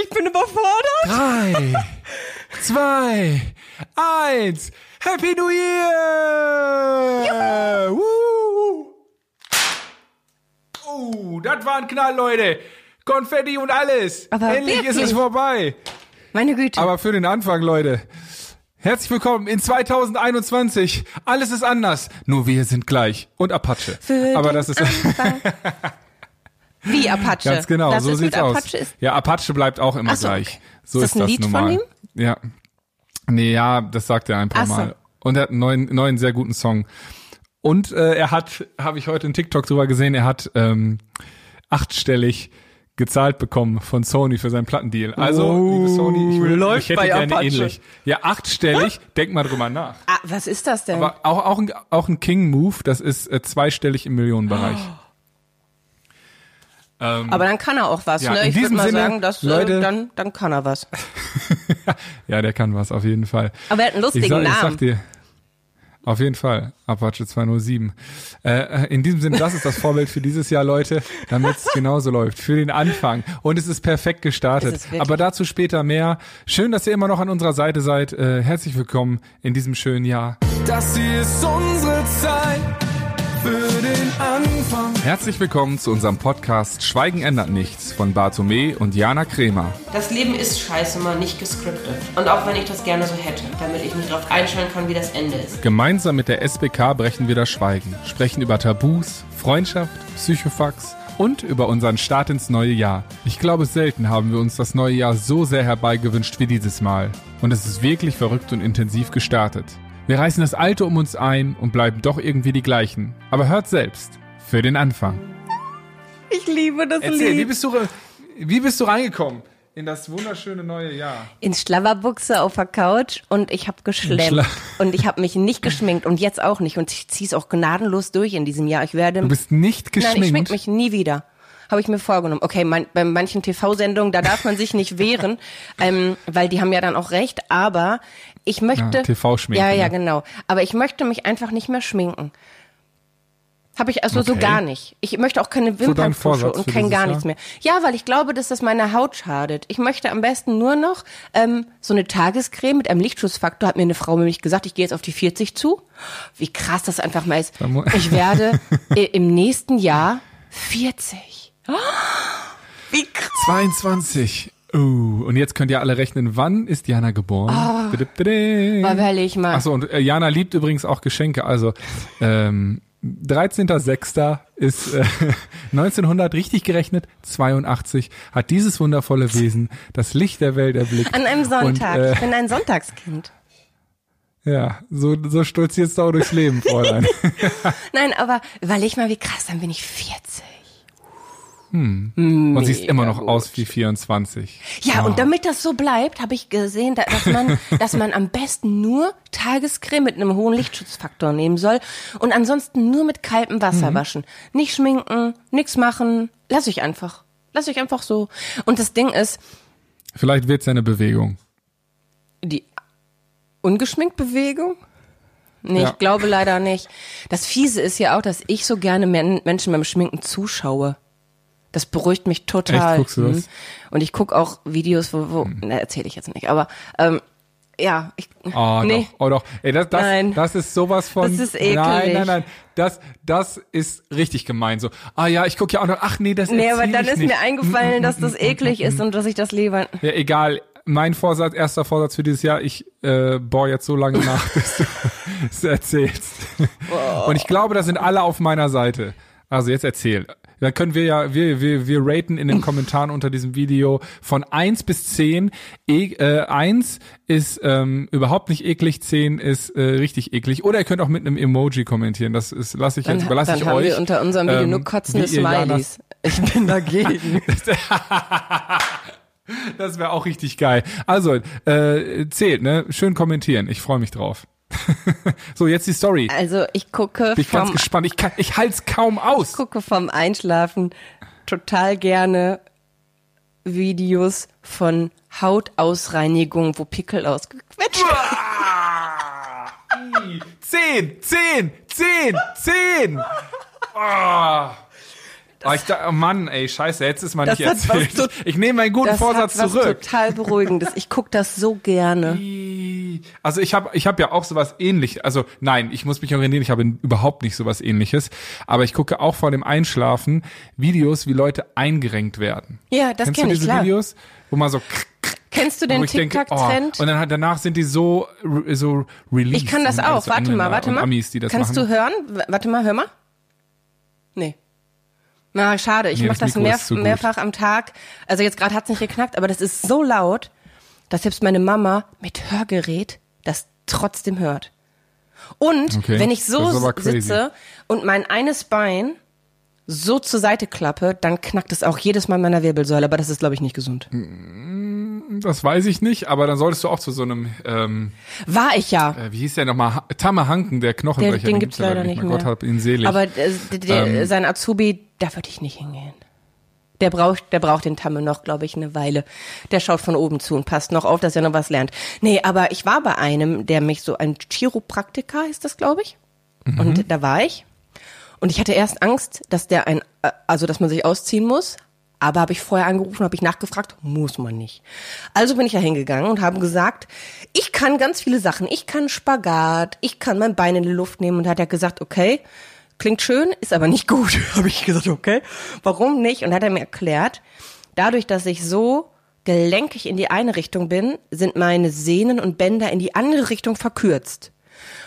Ich bin überfordert. Drei, zwei, eins. Happy New Year! Woo! Oh, das war ein Knall, Leute. Konfetti und alles. Aber Endlich ist wirklich? es vorbei. Meine Güte. Aber für den Anfang, Leute. Herzlich willkommen in 2021. Alles ist anders. Nur wir sind gleich. Und Apache. Für Aber den das ist Anfang. Wie Apache. ganz genau. das so sieht's aus. Apache Ist, ja, Apache bleibt auch immer so, gleich. okay. So Ist das ist ein das Lied von ihm? Ja. Nee, ja, das sagt er ein paar so. Mal. Und er hat einen neuen, neuen sehr guten Song. Und äh, er hat, habe ich heute in TikTok drüber gesehen, er hat ähm, achtstellig gezahlt bekommen von Sony für seinen Plattendeal. Also, Oh, liebe Sony, ich, will, läuft ich hätte bei gerne Apache. ähnlich. Ja, achtstellig, denk mal drüber nach. ah, was ist das denn? Aber auch, auch, ein, auch ein King-Move, das ist äh, zweistellig im Millionenbereich. Ähm, Aber dann kann er auch was, Ja, ne? in Ich würde diesem mal Sinne, sagen, dass, Leute- äh, dann, dann kann er was. ja, der kann was, auf jeden Fall. Aber er hat einen lustigen ich sag, Ich Namen. sag dir, auf jeden Fall, Apache 207. Äh, in diesem Sinne, das ist das Vorbild für dieses Jahr, Leute, damit es genauso läuft, für den Anfang. Und es ist perfekt gestartet. Es ist. Aber dazu später mehr. Schön, dass ihr immer noch an unserer Seite seid. Äh, herzlich willkommen in diesem schönen Jahr. Das hier ist unsere Zeit für den Anfang. Herzlich willkommen zu unserem Podcast Schweigen ändert nichts von Bartome und Jana Kremer. Das Leben ist scheiße mal nicht gescriptet. Und auch wenn ich das gerne so hätte, damit ich mich darauf einstellen kann, wie das Ende ist. Gemeinsam mit der SBK brechen wir das Schweigen, sprechen über Tabus, Freundschaft, Psychofax und über unseren Start ins neue Jahr. Ich glaube, selten haben wir uns das neue Jahr so sehr herbeigewünscht wie dieses Mal. Und es ist wirklich verrückt und intensiv gestartet. Wir reißen das Alte um uns ein und bleiben doch irgendwie die gleichen. Aber hört selbst. Für den Anfang. Ich liebe das Erzähl, wie Lied. bist du, wie bist du reingekommen in das wunderschöne neue Jahr? In Schlabberbuchse auf der Couch und ich habe geschlemmt. Und ich habe mich nicht geschminkt und jetzt auch nicht. Und ich ziehe es auch gnadenlos durch in diesem Jahr. Ich werde. Du bist nicht geschminkt. Nein, ich schmink mich nie wieder. Habe ich mir vorgenommen. Okay, mein, bei manchen TV-Sendungen, da darf man sich nicht wehren, ähm, weil die haben ja dann auch recht. Aber ich möchte. Ja, TV-Schminken, Ja, ja, ne? genau. Aber ich möchte mich einfach nicht mehr schminken. Habe ich also so Okay. gar nicht. Ich möchte auch keine Wimperntusche und kein gar nichts mehr. Ja, weil ich glaube, dass das meiner Haut schadet. Ich möchte am besten nur noch ähm, so eine Tagescreme mit einem Lichtschutzfaktor. Hat mir eine Frau nämlich gesagt, ich gehe jetzt auf die 40 zu. Wie krass das einfach mal ist. Ich werde im nächsten Jahr 40. Oh, Wie krass. 22. Oh, und jetzt könnt ihr alle rechnen, wann ist Jana geboren? Oh. Überleg mal. Achso, und äh, Jana liebt übrigens auch Geschenke. Also, ähm, 13.06. ist äh, 1900 richtig gerechnet, 82, hat dieses wundervolle Wesen das Licht der Welt erblickt. An einem Sonntag. Und, äh, ich bin ein Sonntagskind. ja, so, so stolzierst du auch durchs Leben, Fräulein. Nein, aber überleg mal, wie krass, dann bin ich 40. Und siehst immer noch aus wie 24. Ja, Ah. und damit das so bleibt, habe ich gesehen, da- dass man, dass man am besten nur Tagescreme mit einem hohen Lichtschutzfaktor nehmen soll und ansonsten nur mit kaltem Mhm. Wasser waschen. Nicht schminken, nix machen, lass ich einfach. Lass ich einfach so. Und das Ding ist, Vielleicht wird's ja eine Bewegung. die ungeschminkt Bewegung? Nee, Ja. ich glaube leider nicht. Das Fiese ist ja auch, dass ich so gerne Men Menschen beim Schminken zuschaue. Das beruhigt mich total. Echt? Guckst du das? Mhm. Und ich gucke auch Videos, wo, wo ne, erzähle ich jetzt nicht, aber ähm, ja, ich, Oh, nee. doch, oh doch. Ey, das, das, Nein. das ist sowas von. Das ist eklig. Nein, nein, nein. Das, das ist richtig gemein. So, ah ja, ich gucke ja auch noch. Ach nee, das Nee, aber dann ist nicht. mir eingefallen, dass das eklig ist und dass ich das lieber. Ja, egal. Mein Vorsatz, erster Vorsatz für dieses Jahr, ich äh, bohr jetzt so lange nach, bis du es erzählst. Und ich glaube, da sind alle auf meiner Seite. Also jetzt erzähl. Dann können wir ja, wir, wir, wir raten in den Kommentaren unter diesem Video von eins bis zehn. E äh, 1 ist ähm, überhaupt nicht eklig, 10 ist äh, richtig eklig. Oder ihr könnt auch mit einem Emoji kommentieren. Das ist, lasse ich jetzt, Dann, überlasse dann ich haben euch. wir unter unserem Video ähm, nur kotzende Smileys. Ich bin dagegen. Das wäre auch richtig geil. Also, äh, zählt, ne? Schön kommentieren. Ich freue mich drauf. so, jetzt die Story. Also ich gucke Bin ich ganz vom, gespannt. Ich, kann, ich halt's kaum aus. gucke vom Einschlafen total gerne Videos von Hautausreinigung, wo Pickel ausgequetscht Zehn, zehn, zehn, zehn. Ah. Oh, ich oh Mann, ey, scheiße, jetzt ist mal Das nicht was erzählt. to- ich nehme meinen guten Das Vorsatz hat was zurück. total beruhigendes. Ich guck das so gerne. Also ich habe ich hab ja auch sowas ähnlich. Also nein, ich muss mich orientieren, ich habe überhaupt nicht sowas ähnliches. Aber ich gucke auch vor dem Einschlafen Videos, wie Leute eingerenkt werden. Ja, das Kennst kenne du ich, klar. Videos, wo man so Kennst du den denke, TikTok-Trend? oh, und dann danach sind die so so released. ich kann das auch. Warte mal, warte mal. Amis, das Kannst machen. du hören? Warte mal, hör mal. Nee. Na, schade. Ich Nee, mach das das mehr, mehrfach am Tag. Also jetzt gerade hat's nicht geknackt, aber das ist so laut, dass selbst meine Mama mit Hörgerät das trotzdem hört. Und Okay, wenn ich so sitze und mein eines Bein so zur Seite klappe, dann knackt es auch jedes Mal in meiner Wirbelsäule, aber das ist, glaube ich, nicht gesund. Das weiß ich nicht, aber dann solltest du auch zu so einem, ähm, War ich ja. äh, wie hieß der nochmal, Tamme Hanken, der Knochenbrecher. Den, den gibt's leider nicht mehr. Gott hab ihn selig. Aber äh, der, Ähm. sein Azubi, da würde ich nicht hingehen. Der braucht, der braucht den Tamme noch, glaube ich, eine Weile. Der schaut von oben zu und passt noch auf, dass er noch was lernt. Nee, aber ich war bei einem, der mich so, ein Chiropraktiker ist das, glaube ich. Mhm. Und da war ich. Und ich hatte erst Angst, dass der ein, äh, also dass man sich ausziehen muss. Aber habe ich vorher angerufen, habe ich nachgefragt, muss man nicht. Also bin ich da hingegangen und habe gesagt, ich kann ganz viele Sachen. Ich kann Spagat, ich kann mein Bein in die Luft nehmen. Und hat er gesagt, okay, klingt schön, ist aber nicht gut. habe ich gesagt, okay, warum nicht? Und hat er mir erklärt, dadurch, dass ich so gelenkig in die eine Richtung bin, sind meine Sehnen und Bänder in die andere Richtung verkürzt.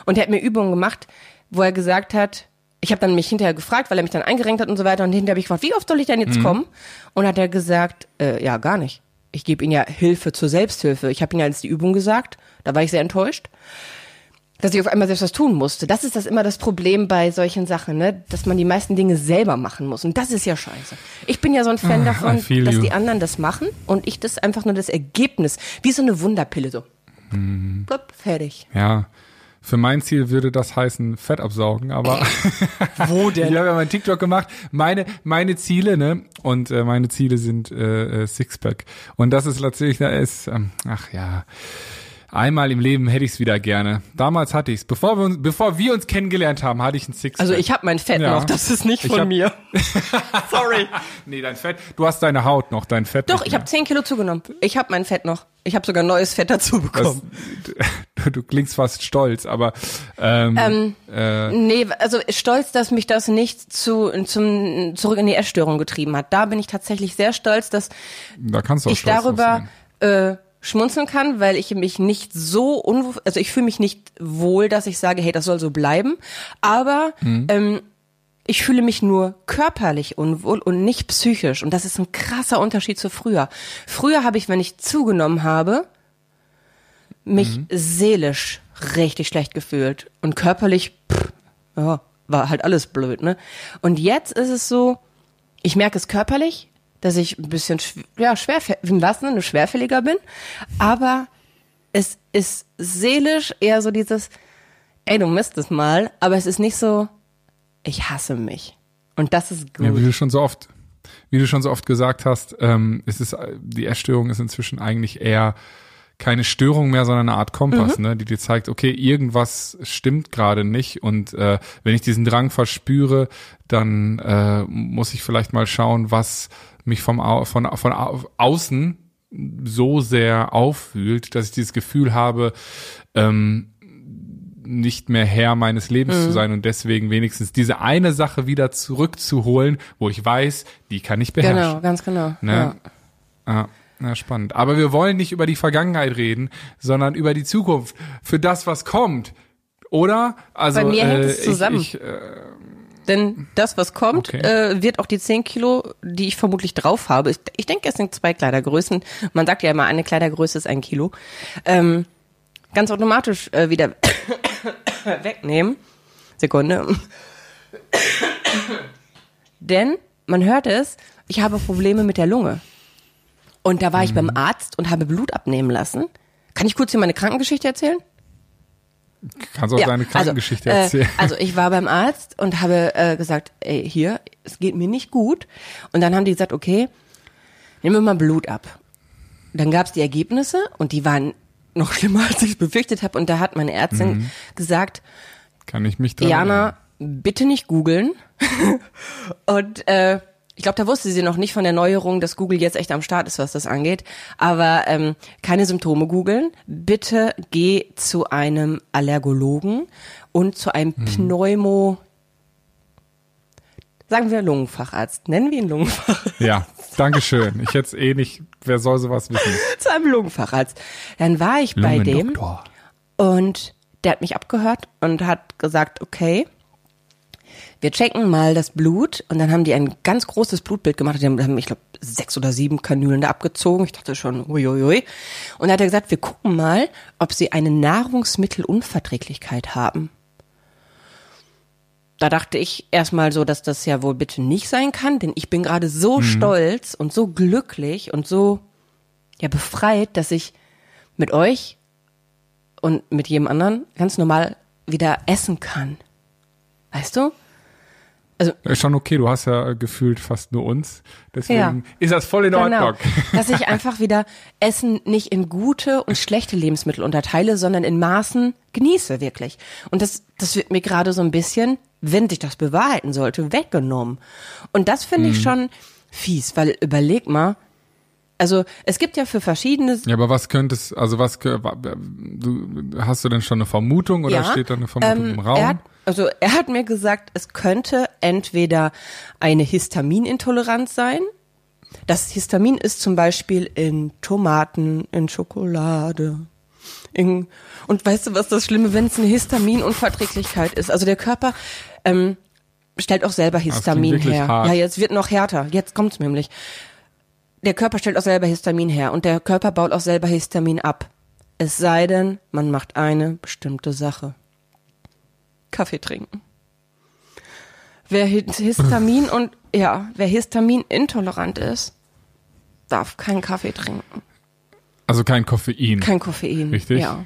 Und er hat mir Übungen gemacht, wo er gesagt hat, ich habe dann mich hinterher gefragt, weil er mich dann eingerenkt hat und so weiter. Und hinterher habe ich gefragt, wie oft soll ich denn jetzt kommen? Und hat er gesagt, äh, ja, gar nicht. Ich gebe ihm ja Hilfe zur Selbsthilfe. Ich habe ihm ja jetzt die Übung gesagt. Da war ich sehr enttäuscht, dass ich auf einmal selbst was tun musste. Das ist das immer das Problem bei solchen Sachen, ne? dass man die meisten Dinge selber machen muss. Und das ist ja scheiße. Ich bin ja so ein Fan davon, I feel dass you. die anderen das machen und ich das einfach nur das Ergebnis, wie so eine Wunderpille, so. Blub, fertig. Ja. Für mein Ziel würde das heißen Fett absaugen, aber Wo denn? ich habe ja mein TikTok gemacht. Meine meine Ziele, ne? Und äh, meine Ziele sind äh, äh, Sixpack. Und das ist natürlich, da ist, ähm, ach ja, einmal im Leben hätte ich es wieder gerne. Damals hatte ich es. Bevor wir uns, bevor wir uns kennengelernt haben, hatte ich ein Sixpack. Also ich habe mein Fett Ja. noch, das ist nicht Ich von hab- mir. Sorry. nee, dein Fett. Du hast deine Haut noch, dein Fett. Doch, ich habe 10 Kilo zugenommen. Ich habe mein Fett noch. Ich habe sogar neues Fett dazu Das, bekommen. du, du klingst fast stolz, aber ähm, äh, Nee, also stolz, dass mich das nicht zu, zum, zurück in die Essstörung getrieben hat. Da bin ich tatsächlich sehr stolz, dass da kannst du auch ich darüber sein. äh, schmunzeln kann, weil ich mich nicht so unwohl, also ich fühle mich nicht wohl, dass ich sage, hey, das soll so bleiben. Aber Mhm. ähm, ich fühle mich nur körperlich unwohl und nicht psychisch. Und das ist ein krasser Unterschied zu früher. Früher habe ich, wenn ich zugenommen habe, mich Mhm. seelisch richtig schlecht gefühlt. Und körperlich, pff, ja, war halt alles blöd, ne? Und jetzt ist es so, ich merke es körperlich, dass ich ein bisschen ja, schwerfällig, im wahrsten Sinne schwerfälliger bin, aber es ist seelisch eher so dieses, ey, du misst es mal, aber es ist nicht so, ich hasse mich. Und das ist gut. Ja, wie du schon so oft, wie du schon so oft gesagt hast, ähm, es ist die Essstörung ist inzwischen eigentlich eher keine Störung mehr, sondern eine Art Kompass, Mhm. ne, die dir zeigt, okay, irgendwas stimmt gerade nicht und äh, wenn ich diesen Drang verspüre, dann äh, muss ich vielleicht mal schauen, was mich vom Au von von au außen so sehr auffühlt, dass ich dieses Gefühl habe, ähm, nicht mehr Herr meines Lebens Mhm. zu sein und deswegen wenigstens diese eine Sache wieder zurückzuholen, wo ich weiß, die kann ich beherrschen. genau, ganz genau. Ne? Ja. Ah, na, spannend. Aber wir wollen nicht über die Vergangenheit reden, sondern über die Zukunft, für das, was kommt. Oder? Also, Bei mir hängt es äh, zusammen. Ich, ich, äh, Denn das, was kommt, Okay. äh, wird auch die 10 Kilo, die ich vermutlich drauf habe. Ich, ich denke, es sind zwei Kleidergrößen. Man sagt ja immer, eine Kleidergröße ist ein Kilo. Ähm, ganz automatisch äh, wieder wegnehmen. Sekunde. Denn, man hört es, ich habe Probleme mit der Lunge. Und da war ich beim Mhm. Arzt und habe Blut abnehmen lassen. Kann ich kurz hier meine Krankengeschichte erzählen? kannst auch deine Krankengeschichte also, erzählen. Äh, also ich war beim Arzt und habe äh, gesagt, ey, hier, es geht mir nicht gut. Und dann haben die gesagt, okay, nehmen wir mal Blut ab. Dann gab's die Ergebnisse und die waren noch schlimmer, als ich befürchtet habe. Und da hat meine Ärztin Mhm. gesagt, kann ich mich dran Jana, bitte nicht googeln. und äh, ich glaube, da wusste sie noch nicht von der Neuerung, dass Google jetzt echt am Start ist, was das angeht. Aber ähm, keine Symptome googeln. Bitte geh zu einem Allergologen und zu einem Hm. Pneumo, sagen wir Lungenfacharzt. Nennen wir ihn Lungenfacharzt. Ja, Dankeschön. Ich jetzt eh nicht, wer soll sowas wissen? zu einem Lungenfacharzt. Dann war ich bei dem und der hat mich abgehört und hat gesagt, okay, wir checken mal das Blut und dann haben die ein ganz großes Blutbild gemacht. Die haben, ich glaube, sechs oder sieben Kanülen da abgezogen. Ich dachte schon, uiuiui. Und dann hat er gesagt, wir gucken mal, ob sie eine Nahrungsmittelunverträglichkeit haben. Da dachte ich erstmal so, dass das ja wohl bitte nicht sein kann, denn ich bin gerade so stolz und so glücklich und so ja befreit, dass ich mit euch und mit jedem anderen ganz normal wieder essen kann. Weißt du? Ist schon okay, du hast ja gefühlt fast nur uns. Deswegen Ja. ist das voll in Ordnung. Dass ich einfach wieder Essen nicht in gute und schlechte Lebensmittel unterteile, sondern in Maßen genieße, wirklich. Und das, das wird mir gerade so ein bisschen, wenn sich das bewahrheiten sollte, weggenommen. Und das finde Mhm. ich schon fies, weil überleg mal, also es gibt ja für verschiedene Ja, aber was könntest, also was, du, hast du denn schon eine Vermutung oder steht da eine Vermutung ähm, im Raum? Er hat, also er hat mir gesagt, es könnte entweder eine Histaminintoleranz sein. Das Histamin ist zum Beispiel in Tomaten, in Schokolade. In, und weißt du, was das Schlimme, wenn es eine Histaminunverträglichkeit ist? Also der Körper ähm, stellt auch selber Histamin her. hart. Ja, jetzt wird noch härter. Jetzt kommt's nämlich. Der Körper stellt auch selber Histamin her und der Körper baut auch selber Histamin ab. Es sei denn, man macht eine bestimmte Sache. Kaffee trinken. Wer Hi- Histamin und ja, wer Histamin intolerant ist, darf keinen Kaffee trinken. Also kein Koffein. Kein Koffein. Richtig? Ja.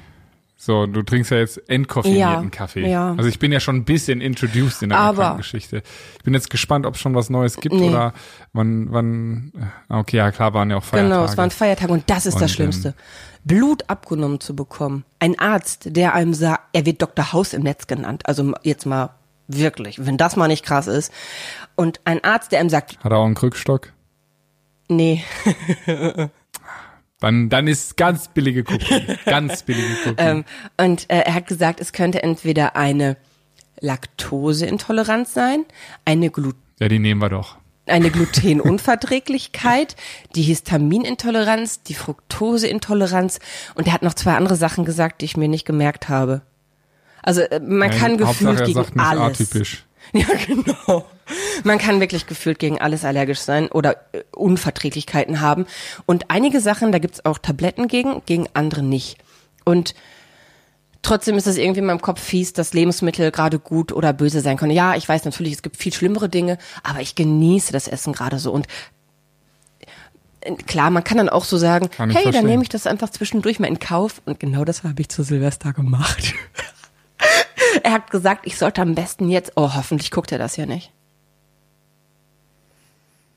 So, du trinkst ja jetzt entkoffeinierten Ja, Kaffee. ja. Also ich bin ja schon ein bisschen introduced in der Geschichte. Ich bin jetzt gespannt, ob es schon was Neues gibt Nee. oder wann, wann, ah, okay, ja klar, waren ja auch Feiertage. Genau, es waren Feiertage und das ist Und, das Schlimmste. Blut abgenommen zu bekommen. Ein Arzt, der einem sagt, er wird Dr. Haus im Netz genannt. Also jetzt mal wirklich, wenn das mal nicht krass ist. Und ein Arzt, der einem sagt, Hat er auch einen Krückstock? nee, Dann, dann ist ganz billige Kopie. ganz billige Kopie. Ähm, und äh, er hat gesagt, es könnte entweder eine Laktoseintoleranz sein, eine, Glu ja, die nehmen wir doch. Eine Glutenunverträglichkeit, die Histaminintoleranz, die Fructoseintoleranz und er hat noch zwei andere Sachen gesagt, die ich mir nicht gemerkt habe. Also äh, man Nein, kann gefühlt gegen sagt alles. atypisch. Ja, genau. Man kann wirklich gefühlt gegen alles allergisch sein oder äh, Unverträglichkeiten haben. Und einige Sachen, da gibt's auch Tabletten gegen, gegen andere nicht. Und trotzdem ist es irgendwie in meinem Kopf fies, dass Lebensmittel gerade gut oder böse sein können. Ja, ich weiß natürlich, es gibt viel schlimmere Dinge, aber ich genieße das Essen gerade so. Und äh, klar, man kann dann auch so sagen, hey, dann verstehen. nehme ich das einfach zwischendurch mal in Kauf. Und genau das habe ich zu Silvester gemacht. Er hat gesagt, ich sollte am besten jetzt. Oh, hoffentlich guckt er das ja nicht.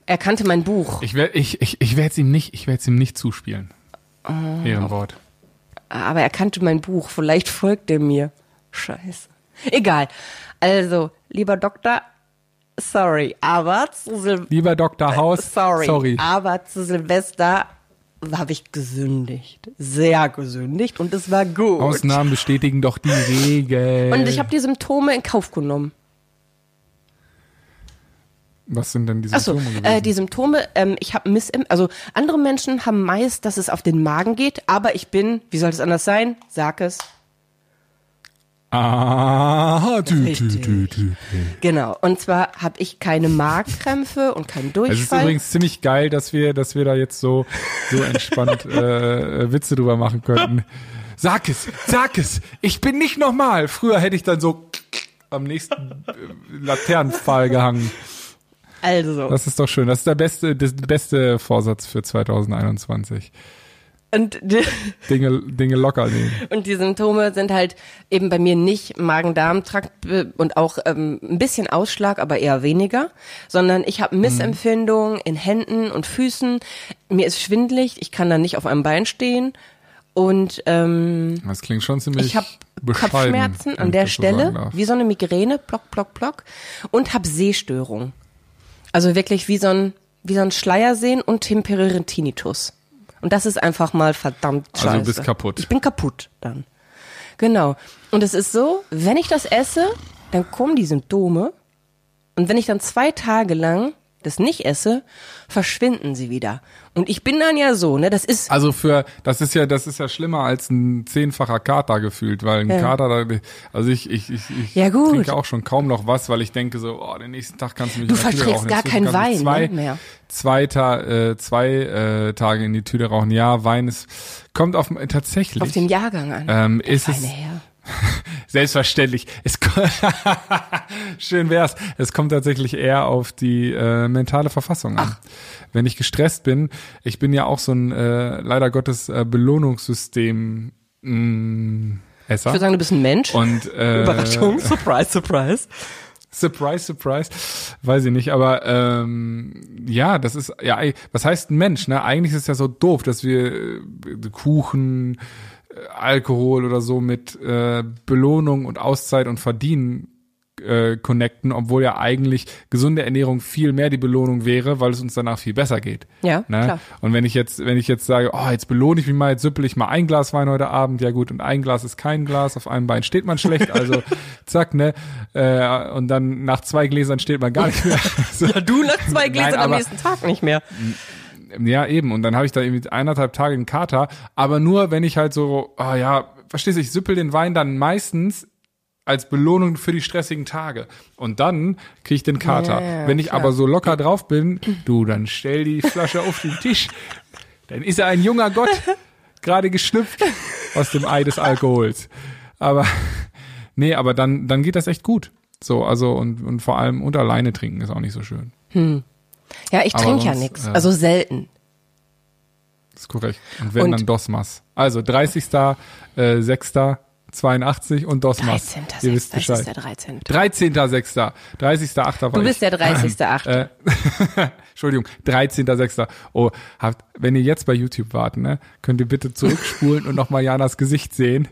Er kannte mein Buch, Ich werde ich, ich, ich werd's ihm nicht, ich werd's ihm nicht zuspielen. Ah. Ehrenwort. Aber er kannte mein Buch. Vielleicht folgt er mir. Scheiße. Egal. Also, lieber Doktor, sorry, aber zu, Sil Lieber Dr. Haus, sorry, sorry. aber zu Silvester habe ich gesündigt. Sehr gesündigt und es war gut. Ausnahmen bestätigen doch die Regel. und ich habe die Symptome in Kauf genommen. Was sind denn die Achso, Symptome gewesen? äh, die Symptome, ähm, ich habe Miss, also andere Menschen haben meist, dass es auf den Magen geht, aber ich bin, wie soll es anders sein? Sag es. ah, tü, tü, tü, tü. Genau. Und zwar habe ich keine Magenkrämpfe und keinen Es ist Durchfall. übrigens ziemlich geil, dass wir, dass wir da jetzt so, so entspannt äh, Witze drüber machen könnten. Sag es, sag es, ich bin nicht normal. Früher hätte ich dann so am nächsten äh, Laternenpfahl gehangen. Also. Das ist doch schön. Das ist der beste, das beste Vorsatz für 2021. Und die, Dinge, Dinge locker nehmen. und die Symptome sind halt eben bei mir nicht Magen-Darm-Trakt äh, und auch ähm, ein bisschen Ausschlag, aber eher weniger, sondern ich habe Missempfindungen in Händen und Füßen. Mir ist schwindelig, ich kann dann nicht auf einem Bein stehen und ähm, Das klingt schon ziemlich Ich habe Kopfschmerzen an der Stelle, wie so eine Migräne, plock, plock, plock, und habe Sehstörung. Also wirklich wie so ein, wie so ein Schleiersehen und temporären Tinnitus. Und das ist einfach mal verdammt scheiße. Also du bist kaputt. Ich bin kaputt dann. Genau. Und es ist so, wenn ich das esse, dann kommen die Symptome. Und wenn ich dann zwei Tage lang das nicht esse, verschwinden sie wieder. Und ich bin dann ja so, ne, das ist, Also für, das ist ja, das ist ja schlimmer als ein zehnfacher Kater gefühlt, weil ein Ja. Kater, da- also ich, ich, ich, ich Ja, trinke auch schon kaum noch was, weil ich denke so, oh, den nächsten Tag kannst du mich Du verträgst gar keinen Wein, zwei, ne, mehr. Zwei, Ta äh, zwei äh, Tage in die Tüte rauchen. Ja, Wein ist, kommt auf, tatsächlich. auf den Jahrgang an. ähm, ist es, Herr. Selbstverständlich. Es Schön wär's. Es kommt tatsächlich eher auf die äh, mentale Verfassung an. Wenn ich gestresst bin, ich bin ja auch so ein äh, leider Gottes äh, Belohnungssystem mh, Esser. Ich würde sagen, du bist ein Mensch. und äh, Überraschung, surprise, surprise. Surprise, surprise. Weiß ich nicht, aber ähm, ja, das ist ja, was heißt ein Mensch? Ne? Eigentlich ist es ja so doof, dass wir äh, Kuchen, Alkohol oder so mit äh, Belohnung und Auszeit und Verdienen äh, connecten, obwohl ja eigentlich gesunde Ernährung viel mehr die Belohnung wäre, weil es uns danach viel besser geht. Ja, ne? klar. Und wenn ich jetzt, wenn ich jetzt sage, oh, jetzt belohne ich mich mal, jetzt süppel ich mal ein Glas Wein heute Abend, ja gut, und ein Glas ist kein Glas, auf einem Bein steht man schlecht, also zack, ne? Äh, und dann nach zwei Gläsern steht man gar nicht mehr. So. Ja, du nach zwei Gläsern Nein, am aber- nächsten Tag nicht mehr. Ja, eben. Und dann habe ich da irgendwie eineinhalb Tage einen Kater. Aber nur, wenn ich halt so, ah ja, verstehst du, ich süppel den Wein dann meistens als Belohnung für die stressigen Tage. Und dann kriege ich den Kater. Ja, ja, wenn ich klar. aber so locker drauf bin, du, dann stell die Flasche auf den Tisch. Dann ist er ein junger Gott, gerade geschlüpft aus dem Ei des Alkohols. Aber nee, aber dann, dann geht das echt gut. So, also und, und vor allem unter alleine trinken ist auch nicht so schön. Ja, ich trinke ja nichts. äh, Also selten. ist korrekt. Und wenn Und- dann Dosmas. Also 30. Äh, 6. 82 und Dosmas. 13. Ihr wisst Das ist Bescheid. der 13. 13.6. 30.8. war Du bist der 30.8. Äh, Entschuldigung, 13.6. Oh, habt, wenn ihr jetzt bei YouTube warten, ne, könnt ihr bitte zurückspulen und nochmal Janas Gesicht sehen.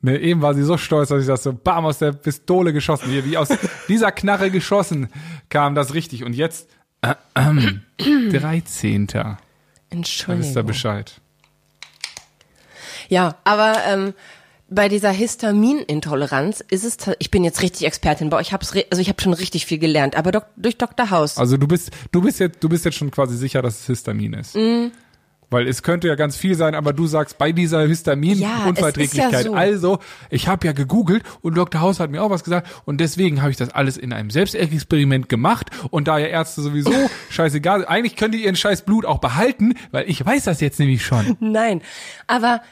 Ne, eben war sie so stolz, dass ich das so bam aus der Pistole geschossen, hier, wie aus dieser Knarre geschossen kam das richtig. Und jetzt äh, ähm, 13. Da wisst ihr Entschuldigung. Bescheid. Ja, aber ähm, bei dieser Histaminintoleranz ist es, ich bin jetzt richtig Expertin, aber ich hab's, also ich habe schon richtig viel gelernt, aber durch Dr. House. Also du bist, du bist jetzt, du bist jetzt schon quasi sicher, dass es Histamin ist. Mhm. Weil es könnte ja ganz viel sein, aber du sagst bei dieser Histamin-Unverträglichkeit. Ja, ja so. Also, ich habe ja gegoogelt und Dr. Haus hat mir auch was gesagt und deswegen habe ich das alles in einem Selbstexperiment gemacht und da ja Ärzte sowieso scheißegal, eigentlich könnt ihr ihren scheiß Blut auch behalten, weil ich weiß das jetzt nämlich schon. Nein, aber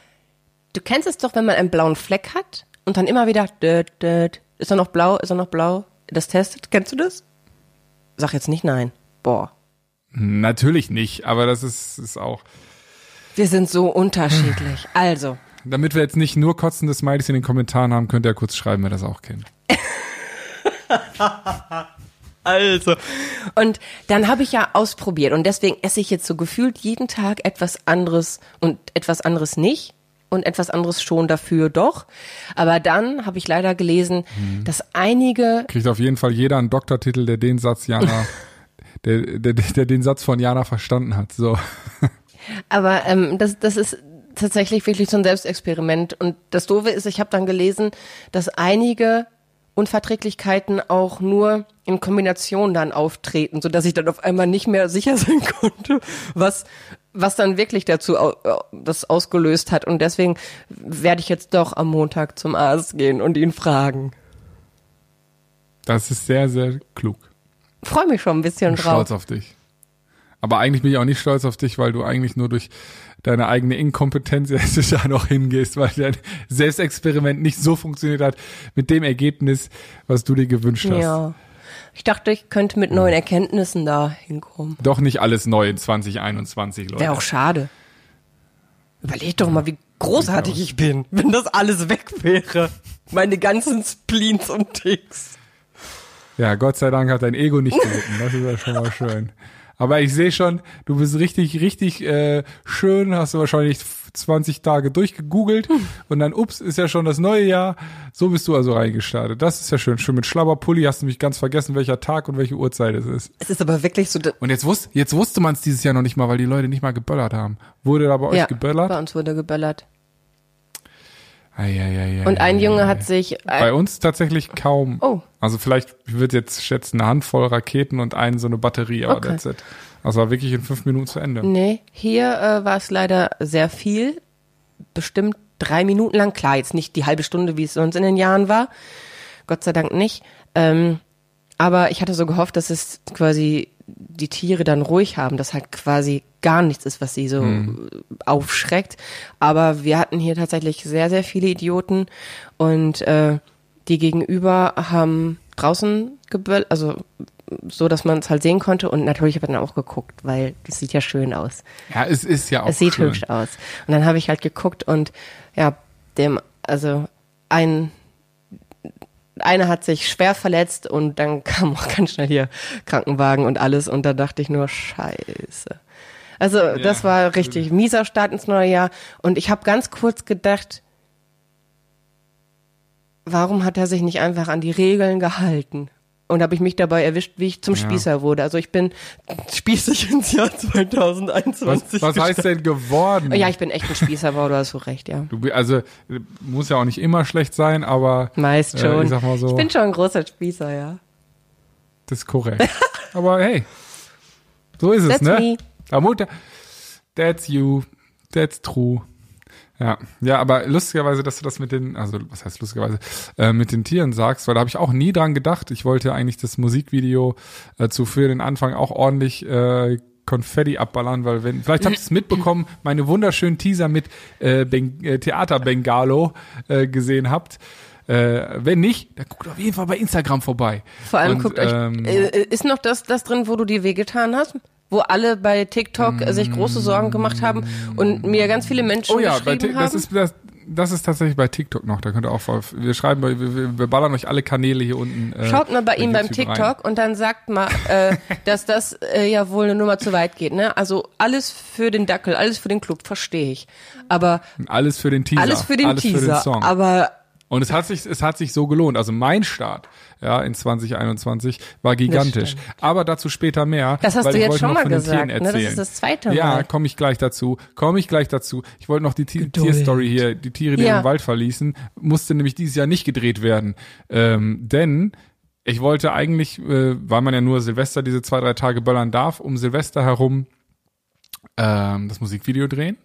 du kennst es doch, wenn man einen blauen Fleck hat und dann immer wieder, död, död, ist er noch blau, ist er noch blau, das testet, kennst du das? Sag jetzt nicht nein. Boah, Natürlich nicht, aber das ist, ist auch, wir sind so unterschiedlich. Also, damit wir jetzt nicht nur kotzende Smileys in den Kommentaren haben, könnt ihr ja kurz schreiben, wer das auch kennt. Also. Und dann habe ich ja ausprobiert und deswegen esse ich jetzt so gefühlt jeden Tag etwas anderes und etwas anderes nicht und etwas anderes schon dafür doch. Aber dann habe ich leider gelesen, dass einige Kriegt auf jeden Fall jeder einen Doktortitel, der den Satz Jana, der, der, der den Satz von Jana verstanden hat. So. Aber ähm, das, das ist tatsächlich wirklich so ein Selbstexperiment. Und das Doofe ist, ich habe dann gelesen, dass einige Unverträglichkeiten auch nur in Kombination dann auftreten, sodass ich dann auf einmal nicht mehr sicher sein konnte, was, was dann wirklich dazu das ausgelöst hat. Und deswegen werde ich jetzt doch am Montag zum Arzt gehen und ihn fragen. Das ist sehr, sehr klug. Freue mich schon ein bisschen drauf. stolz auf dich. Aber eigentlich bin ich auch nicht stolz auf dich, weil du eigentlich nur durch deine eigene Inkompetenz jetzt da noch hingehst, weil dein Selbstexperiment nicht so funktioniert hat mit dem Ergebnis, was du dir gewünscht hast. Ja. Ich dachte, ich könnte mit neuen Erkenntnissen da hinkommen. Doch nicht alles neu in 2021, Leute. Wäre auch schade. Überleg doch mal, wie großartig ich bin, wenn das alles weg wäre. Meine ganzen Spleens und Ticks. Ja, Gott sei Dank hat dein Ego nicht gelitten. Das ist ja schon mal schön. Aber ich sehe schon, du bist richtig, richtig äh, schön, hast du wahrscheinlich 20 Tage durchgegoogelt und dann, ups, ist ja schon das neue Jahr. So bist du also reingestartet. Das ist ja schön. Schön mit Schlabberpulli hast du mich ganz vergessen, welcher Tag und welche Uhrzeit es ist. Es ist aber wirklich so. Und jetzt, wusste jetzt wusste man es dieses Jahr noch nicht mal, weil die Leute nicht mal geböllert haben. Wurde da bei euch ja, geböllert? bei uns wurde geböllert. Eieiei. Und ein Junge hat sich. Bei uns tatsächlich kaum. Oh. Also vielleicht, ich würde jetzt schätzen, eine Handvoll Raketen und eine so eine Batterie, aber Okay. that's it. Also war wirklich in fünf Minuten zu Ende. Nee, hier äh, war es leider sehr viel. Bestimmt drei Minuten lang. Klar, jetzt nicht die halbe Stunde, wie es sonst in den Jahren war. Gott sei Dank nicht. Ähm, aber ich hatte so gehofft, dass es quasi die Tiere dann ruhig haben, dass halt quasi gar nichts ist, was sie so aufschreckt. Aber wir hatten hier tatsächlich sehr, sehr viele Idioten und äh, die gegenüber haben draußen geböllt, also so, dass man es halt sehen konnte und natürlich habe ich dann auch geguckt, weil das sieht ja schön aus. Ja, es ist ja auch Es sieht schön. hübsch aus. Und dann habe ich halt geguckt und ja, dem, also ein, einer hat sich schwer verletzt und dann kam auch ganz schnell hier Krankenwagen und alles und da dachte ich nur, scheiße. Also das war richtig mieser Start ins neue Jahr und ich habe ganz kurz gedacht, warum hat er sich nicht einfach an die Regeln gehalten? Und habe ich mich dabei erwischt, wie ich zum Ja. Spießer wurde. Also ich bin spießig ins Jahr Was, 2021. was heißt denn geworden? Ja, ich bin echt ein Spießer, aber du hast so recht, ja. Du, also, äh, muss ja auch nicht immer schlecht sein, aber Meist Äh, schon. ich sag mal so. ich bin schon ein großer Spießer, ja. das ist korrekt. aber hey, so ist es, That's ne? me. Mutter, that's you, that's true. Ja, ja, aber lustigerweise, dass du das mit den, also was heißt lustigerweise, äh, mit den Tieren sagst, weil da habe ich auch nie dran gedacht. Ich wollte eigentlich das Musikvideo äh, zu für den Anfang auch ordentlich äh, Konfetti abballern, weil wenn, vielleicht habt ihr es mitbekommen, meine wunderschönen Teaser mit äh, ben, äh, Theater Bengalo äh, gesehen habt. Äh, wenn nicht, dann guckt auf jeden Fall bei Instagram vorbei. Vor allem Und, guckt euch, ähm, äh, ist noch das, das drin, wo du dir wehgetan hast? Wo alle bei TikTok äh, sich große Sorgen gemacht haben und mir ganz viele Menschen Oh ja, bei geschrieben Tik- haben? das ist das, das ist tatsächlich bei TikTok noch. Da könnt ihr auch voll, wir schreiben, bei- wir, wir, ballern euch alle Kanäle hier unten. Äh, Schaut mal bei ihm beim YouTube rein. TikTok und dann sagt mal, äh, dass das äh, ja wohl eine Nummer zu weit geht. Ne? Also alles für den Dackel, alles für den Club, verstehe ich. Aber Alles für den Teaser. alles für den alles Teaser. Für den Song. Aber Und es hat sich, es hat sich so gelohnt. Also mein Start, ja, in 2021 war gigantisch. Aber dazu später mehr. Das hast du jetzt schon mal gesagt, ne? Das ist das zweite Ja, Mal. komme ich gleich dazu. Komme ich gleich dazu. Ich wollte noch die. Tierstory hier, die Tiere, die Ja. im Wald verließen, musste nämlich dieses Jahr nicht gedreht werden. Ähm, denn ich wollte eigentlich, äh, weil man ja nur Silvester diese zwei, drei Tage böllern darf, um Silvester herum ähm, das Musikvideo drehen.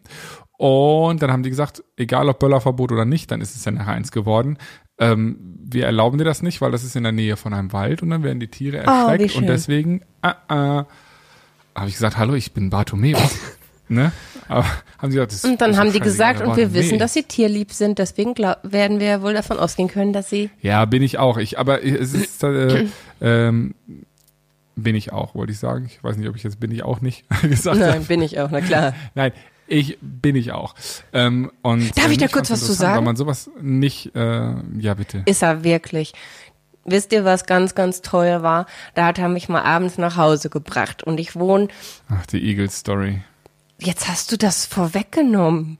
Und dann haben die gesagt, egal ob Böllerverbot oder nicht, dann ist es ja nachher eins geworden. Ähm, wir erlauben dir das nicht, weil das ist in der Nähe von einem Wald und dann werden die Tiere Oh, erschreckt. schön. und deswegen äh, äh, habe ich gesagt, hallo, ich bin Bartomeus. ne? Aber haben sie gesagt, das und dann haben die gesagt, und wir wissen, dass sie tierlieb sind, deswegen glaub, werden wir wohl davon ausgehen können, dass sie Ja, bin ich auch. Ich, aber es ist, äh, ähm, bin ich auch, wollte ich sagen. Ich weiß nicht, ob ich jetzt bin ich auch nicht gesagt habe. Nein, bin ich auch, na klar. Nein, ich bin ich auch. Ähm, und Darf äh, ich da kurz was zu sagen? Weil man sowas nicht, äh, ja bitte. Ist er wirklich. Wisst ihr, was ganz, ganz toll war? Da hat er mich mal abends nach Hause gebracht und ich wohne. Ach, die Eagle-Story. Jetzt hast du das vorweggenommen.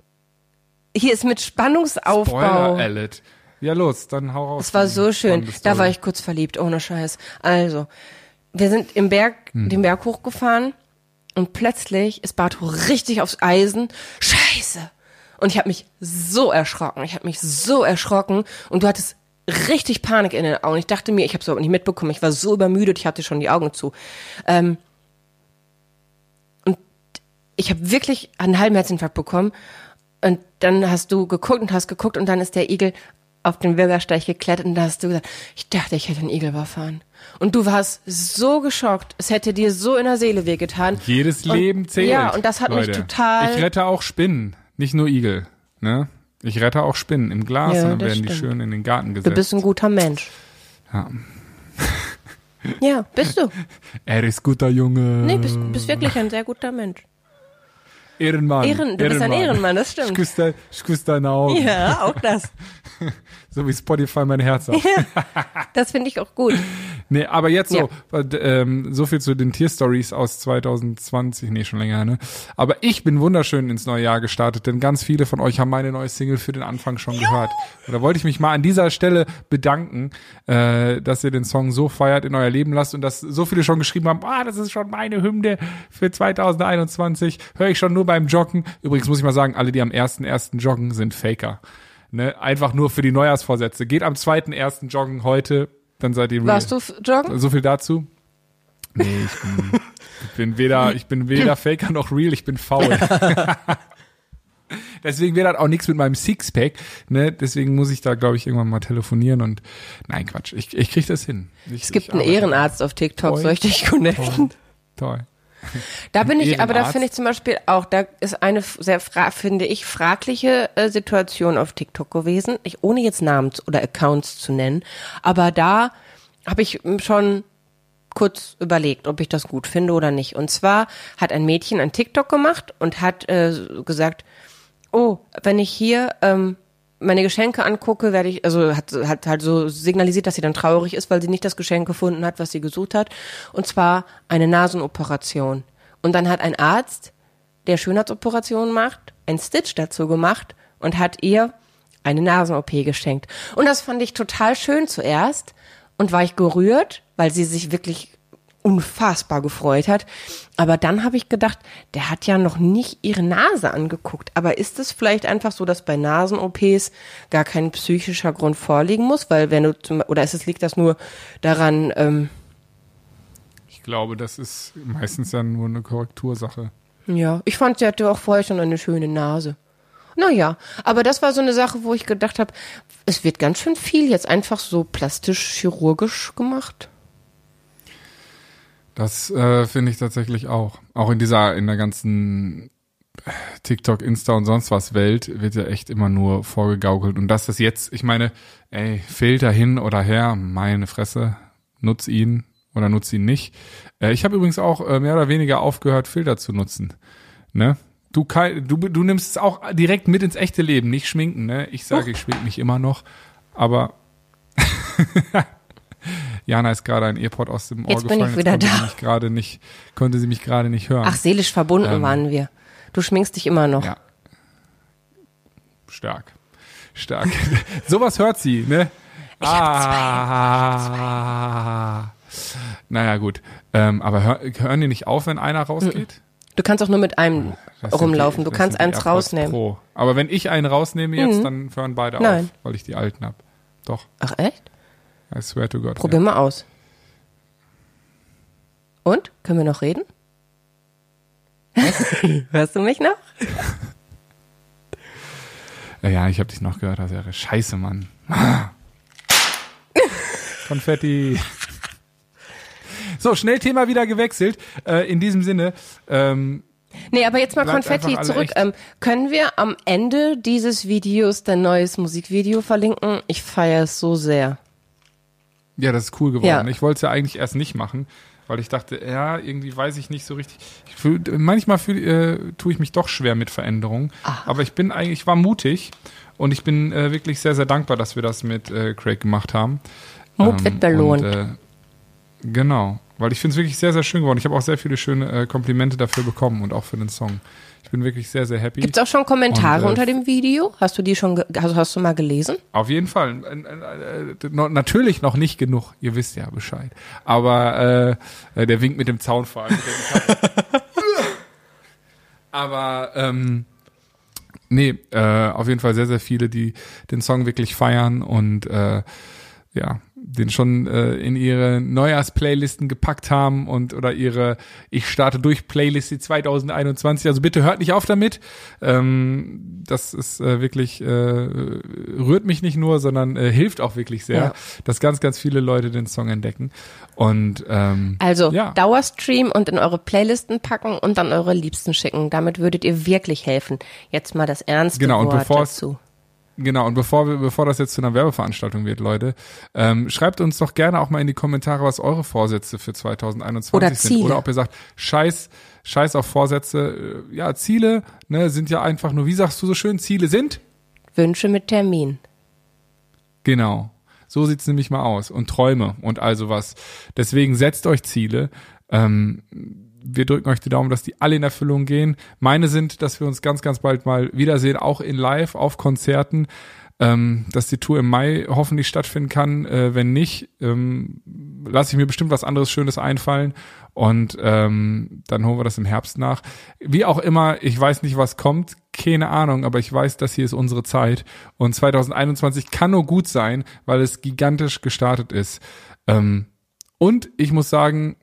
Hier ist mit Spannungsaufbau. Spoiler alert. Ja, los, dann hau raus. Es war so schön. Da war ich kurz verliebt, ohne Scheiß. Also, wir sind im Berg, Hm. den Berg hochgefahren und plötzlich ist Barto richtig aufs Eisen. Scheiße! Und ich habe mich so erschrocken. Ich habe mich so erschrocken und du hattest richtig Panik in den Augen. Ich dachte mir, ich habe es überhaupt nicht mitbekommen. Ich war so übermüdet, ich hatte schon die Augen zu. Ähm, und ich habe wirklich einen halben Herzinfarkt bekommen. Und dann hast du geguckt und hast geguckt und dann ist der Igel auf den Bürgersteig geklettert und da hast du gesagt, ich dachte, ich hätte einen Igel überfahren. Und du warst so geschockt, es hätte dir so in der Seele wehgetan. Jedes Und- Leben zählt. Ja, und das hat mich Leute. total- Ich rette auch Spinnen, nicht nur Igel. Ne? Ich rette auch Spinnen im Glas Ja, und dann werden die stimmt. schön in den Garten Du gesetzt. bist ein guter Mensch. ja. Ja, bist du. Er ist guter Junge. Nee, bist, bist wirklich ein sehr guter Mensch. Ehrenmann. Ehren- du bist ein Ehrenmann, das stimmt. Ich küsse, dein- ich küsse deine Augen. Ja, auch das. So wie Spotify mein Herz hat. Das finde ich auch gut. Nee, aber jetzt so, Ja. äh, ähm, so viel zu den Tierstories aus 2020, nee, schon länger, ne? Aber ich bin wunderschön ins neue Jahr gestartet, denn ganz viele von euch haben meine neue Single für den Anfang schon gehört. Und da wollte ich mich mal an dieser Stelle bedanken, äh, dass ihr den Song so feiert in euer Leben lasst und dass so viele schon geschrieben haben, ah, das ist schon meine Hymne für 2021, höre ich schon nur beim Joggen. Übrigens muss ich mal sagen, alle, die am 1.1. joggen, sind Faker. Ne? Einfach nur für die Neujahrsvorsätze. Geht am 2.1. joggen heute, dann seid ihr real. Warst du joggen? So viel dazu. Nee, ich bin, ich bin weder, ich bin weder Faker noch real, ich bin faul. Deswegen wird das auch nichts mit meinem Sixpack, ne? Deswegen muss ich da, glaube ich, irgendwann mal telefonieren und nein, Quatsch, ich, ich krieg das hin. Ich, Es gibt einen. Ehrenarzt auf TikTok, Toll. soll ich dich connecten? Toll. Da bin ich, aber da finde ich zum Beispiel auch, da ist eine sehr, fra finde ich, fragliche äh, Situation auf TikTok gewesen, ich, ohne jetzt Namen oder Accounts zu nennen, aber da habe ich m, schon kurz überlegt, ob ich das gut finde oder nicht. Und zwar hat ein Mädchen ein TikTok gemacht und hat äh, gesagt, oh, wenn ich hier ähm, meine Geschenke angucke, werde ich, also hat, hat halt so signalisiert, dass sie dann traurig ist, weil sie nicht das Geschenk gefunden hat, was sie gesucht hat. Und zwar eine Nasenoperation. Und dann hat ein Arzt, der Schönheitsoperationen macht, ein Stitch dazu gemacht und hat ihr eine Nasen-OP geschenkt. Und das fand ich total schön zuerst und war ich gerührt, weil sie sich wirklich unfassbar gefreut hat. Aber dann habe ich gedacht, der hat ja noch nicht ihre Nase angeguckt. Aber ist es vielleicht einfach so, dass bei Nasen-OPs gar kein psychischer Grund vorliegen muss? Weil wenn du zum, oder ist es liegt das nur daran, ähm, Ich glaube, das ist meistens ja nur eine Korrektursache. ja, ich fand, sie hatte auch vorher schon eine schöne Nase. Naja, aber das war so eine Sache, wo ich gedacht habe, es wird ganz schön viel jetzt einfach so plastisch-chirurgisch gemacht. Das äh, finde ich tatsächlich auch. Auch in dieser, in der ganzen äh, TikTok, Insta und sonst was Welt wird ja echt immer nur vorgegaukelt. Und dass das jetzt, ich meine, ey, Filter hin oder her, meine Fresse, nutz ihn oder nutz ihn nicht. Äh, ich habe übrigens auch äh, mehr oder weniger aufgehört, Filter zu nutzen. Ne? Du, du, du nimmst es auch direkt mit ins echte Leben, nicht schminken, ne? Ich sage, ich schmink mich immer noch, aber Jana ist gerade ein Earpod aus dem Ohr Jetzt bin gefallen. ich wieder konnte da. Sie mich gerade nicht, konnte sie mich gerade nicht hören. Ach, seelisch verbunden Ähm, waren wir. Du schminkst dich immer noch. Ja. Stark. Stark. Sowas hört sie, ne? ah. Naja, gut. Ähm, aber hör, hören die nicht auf, wenn einer rausgeht? Du kannst auch nur mit einem Das sind rumlaufen. die- Du das kannst eins rausnehmen. Pro. Aber wenn ich einen rausnehme jetzt, dann hören beide Nein. auf, weil ich die alten hab. Doch, Ach echt? I swear to God. Probier mal aus. Und? Können wir noch reden? Hörst du mich noch? Ja, ja ich habe dich noch gehört, das wäre scheiße, Mann. Konfetti. So, schnell Thema wieder gewechselt. Äh, in diesem Sinne, ähm, Nee, aber jetzt mal Konfetti zurück. Ähm, können wir am Ende dieses Videos dein neues Musikvideo verlinken? Ich feiere es so sehr. Ja, das ist cool geworden. Ja. Ich wollte es ja eigentlich erst nicht machen, weil ich dachte, ja, irgendwie weiß ich nicht so richtig. Ich fühl, manchmal fühl, äh, tue ich mich doch schwer mit Veränderungen. Aber ich bin eigentlich, ich war mutig und ich bin äh, wirklich sehr, sehr dankbar, dass wir das mit äh, Craig gemacht haben. Mut wird belohnt. Und, äh, genau, weil ich finde es wirklich sehr, sehr schön geworden. Ich habe auch sehr viele schöne äh, Komplimente dafür bekommen und auch für den Song. Ich bin wirklich sehr, sehr happy. Gibt's auch schon Kommentare Und, äh, unter dem Video? Hast du die schon, also hast du mal gelesen? Auf jeden Fall. Äh, natürlich noch nicht genug. Ihr wisst ja Bescheid. Aber äh, äh, der winkt mit dem mit dem Kappe. Aber ähm, nee, äh, auf jeden Fall sehr, sehr viele, die den Song wirklich feiern und äh, ja, den schon äh, in ihre Neujahrsplaylisten gepackt haben und oder ihre Ich starte durch Playliste 2021. Also bitte hört nicht auf damit. Ähm, das ist äh, wirklich äh, rührt mich nicht nur, sondern äh, hilft auch wirklich sehr, Ja. dass ganz ganz viele Leute den Song entdecken. Und ähm, Also ja. Dauerstream und in eure Playlisten packen und dann eure Liebsten schicken. Damit würdet ihr wirklich helfen. Jetzt mal das ernste Genau, und Wort dazu. Genau, und bevor wir, bevor das jetzt zu einer Werbeveranstaltung wird, Leute, ähm, schreibt uns doch gerne auch mal in die Kommentare, was eure Vorsätze für 2021 Oder sind. Ziele. Oder ob ihr sagt, scheiß, scheiß auf Vorsätze. Äh, Ja, Ziele, ne, sind ja einfach nur, wie sagst du so schön, Ziele sind? Wünsche mit Termin. Genau. So sieht's nämlich mal aus. Und Träume und all sowas. Deswegen setzt euch Ziele. Ähm, wir drücken euch die Daumen, dass die alle in Erfüllung gehen. Meine sind, dass wir uns ganz, ganz bald mal wiedersehen, auch in Live, auf Konzerten. Ähm, dass die Tour im Mai hoffentlich stattfinden kann. Äh, wenn nicht, ähm, lasse ich mir bestimmt was anderes Schönes einfallen und ähm, dann holen wir das im Herbst nach. Wie auch immer, ich weiß nicht, was kommt, keine Ahnung, aber ich weiß, das hier ist unsere Zeit und 2021 kann nur gut sein, weil es gigantisch gestartet ist. Ähm, und ich muss sagen,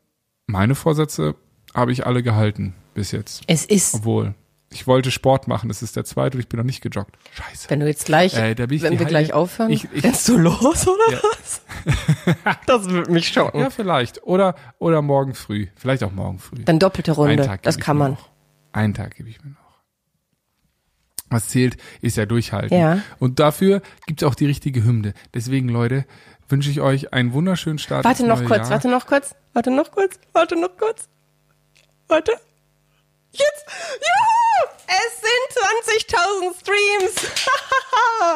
meine Vorsätze habe ich alle gehalten bis jetzt. Es ist, Obwohl, ich wollte Sport machen, das ist der zweite und ich bin noch nicht gejoggt. Scheiße. wenn du jetzt gleich, Äh, wenn wir gleich aufhören, Ich- ich- rennst du los oder Ja. was? das würde mich schocken. Ja, vielleicht. Oder, oder morgen früh. Vielleicht auch morgen früh. Dann doppelte Runde, das kann man. Noch. Einen Tag gebe ich mir noch. Was zählt, ist ja durchhalten. Ja. Und dafür gibt's auch die richtige Hymne. Deswegen, Leute, wünsche ich euch einen wunderschönen Start. Warte noch kurz, Jahr. warte noch kurz, warte noch kurz, warte noch kurz. Warte. Jetzt! Juhu! Es sind 20.000 Streams!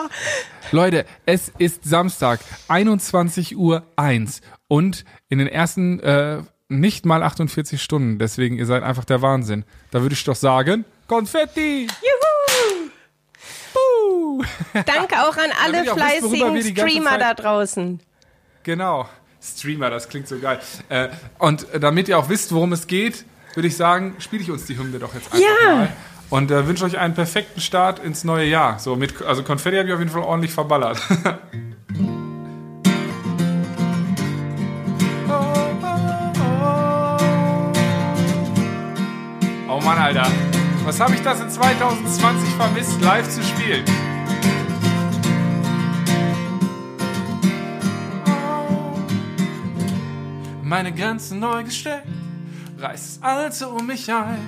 Leute, es ist Samstag, 21 Uhr 1 und in den ersten äh, nicht mal 48 Stunden. Deswegen, ihr seid einfach der Wahnsinn. Da würde ich doch sagen, Konfetti! Juhu! Buh. Danke auch an alle auch fleißigen ganze Streamer Zeit- da draußen. Genau. Streamer, das klingt so geil. Äh, und damit ihr auch wisst, worum es geht, würde ich sagen, spiele ich uns die Hymne doch jetzt einfach Ja. mal. Und äh, wünsche euch einen perfekten Start ins neue Jahr. So mit, also Konfetti habe ich auf jeden Fall ordentlich verballert. oh Mann, Alter. Was habe ich das in 2020 vermisst, live zu spielen? meine Grenzen neu gesteckt, reißt das Alte um mich ein.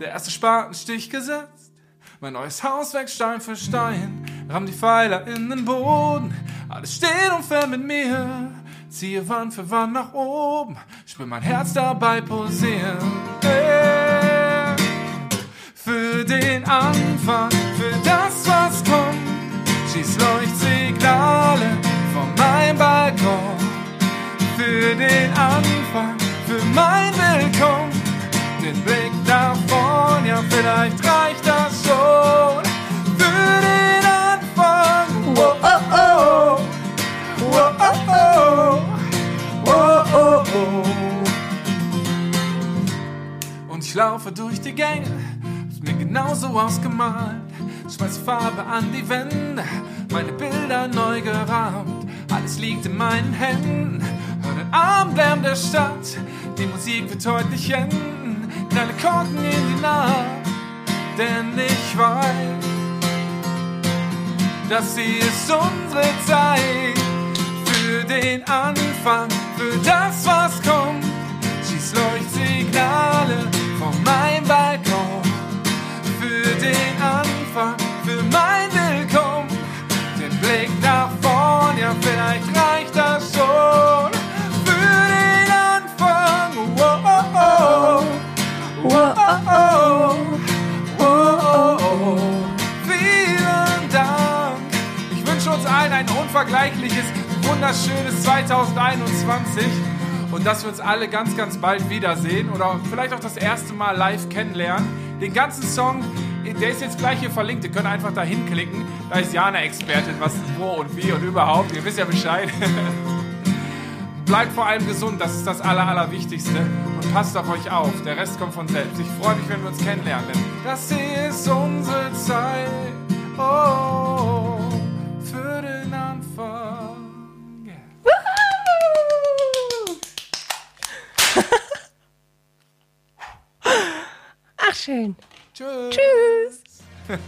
Der erste Spatenstich gesetzt, mein neues Haus wächst Stein für Stein, ramm die Pfeiler in den Boden, alles steht und fällt mit mir. Ziehe Wand für Wand nach oben, spür mein Herz dabei pulsieren. Hey. Für den Anfang, für das, was kommt, schieß Leuchtsignale von meinem Balkon für den Anfang, für mein Willkommen den Blick davon, ja vielleicht reicht das schon für den Anfang. Wow, oh, oh. Wow, oh, oh. Wow, oh, oh. Und ich laufe durch die Gänge, ist mir genauso ausgemalt, schmeiß Farbe an die Wände, meine Bilder neu gerahmt, alles liegt in meinen Händen. Hör den Armlärm der Stadt, die Musik wird heute nicht enden, kleine Korken in die Nacht. Denn ich weiß, das hier ist unsere Zeit. Für den Anfang, für das, was kommt. Schieß Leuchtsignale von meinem Balkon. Für den Anfang, wunderschönes 2021 und dass wir uns alle ganz, ganz bald wiedersehen oder vielleicht auch das erste Mal live kennenlernen. Den ganzen Song, der ist jetzt gleich hier verlinkt. Ihr könnt einfach da hinklicken. Da ist Jana Expertin, was wo und wie und überhaupt. Ihr wisst ja Bescheid. Bleibt vor allem gesund, das ist das Aller, Allerwichtigste. Und passt auf euch auf, der Rest kommt von selbst. Ich freue mich, wenn wir uns kennenlernen, das ist unsere Zeit. Oh, für den Anfang. Schön. Tschüss. Tschüss.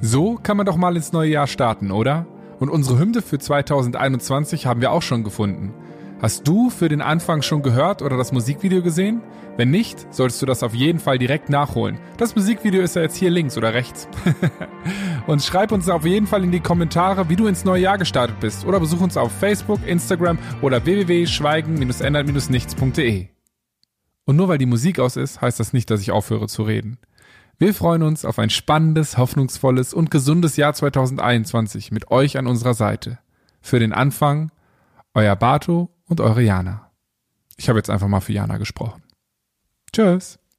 So kann man doch mal ins neue Jahr starten, oder? Und unsere Hymne für 2021 haben wir auch schon gefunden. Hast du für den Anfang schon gehört oder das Musikvideo gesehen? Wenn nicht, solltest du das auf jeden Fall direkt nachholen. Das Musikvideo ist ja jetzt hier links oder rechts. Und schreib uns auf jeden Fall in die Kommentare, wie du ins neue Jahr gestartet bist. Oder besuch uns auf Facebook, Instagram oder www.schweigen-ändert-nichts.de. Und nur weil die Musik aus ist, heißt das nicht, dass ich aufhöre zu reden. Wir freuen uns auf ein spannendes, hoffnungsvolles und gesundes Jahr 2021 mit euch an unserer Seite. Für den Anfang, euer Bato und eure Jana. Ich habe jetzt einfach mal für Jana gesprochen. Tschüss.